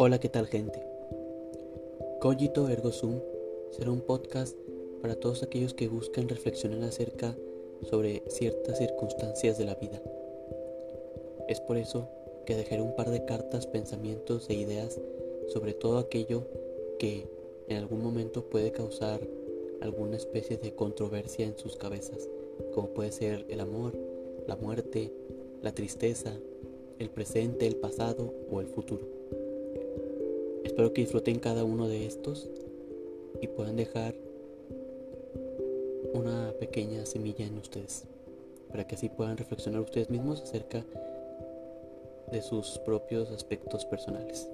Hola, ¿qué tal gente? Cogito Ergo Sum será un podcast para todos aquellos que buscan reflexionar acerca sobre ciertas circunstancias de la vida. Es por eso que dejaré un par de cartas, pensamientos e ideas sobre todo aquello que en algún momento puede causar alguna especie de controversia en sus cabezas, como puede ser el amor, la muerte, la tristeza, el presente, el pasado o el futuro. Espero que disfruten cada uno de estos y puedan dejar una pequeña semilla en ustedes, para que así puedan reflexionar ustedes mismos acerca de sus propios aspectos personales.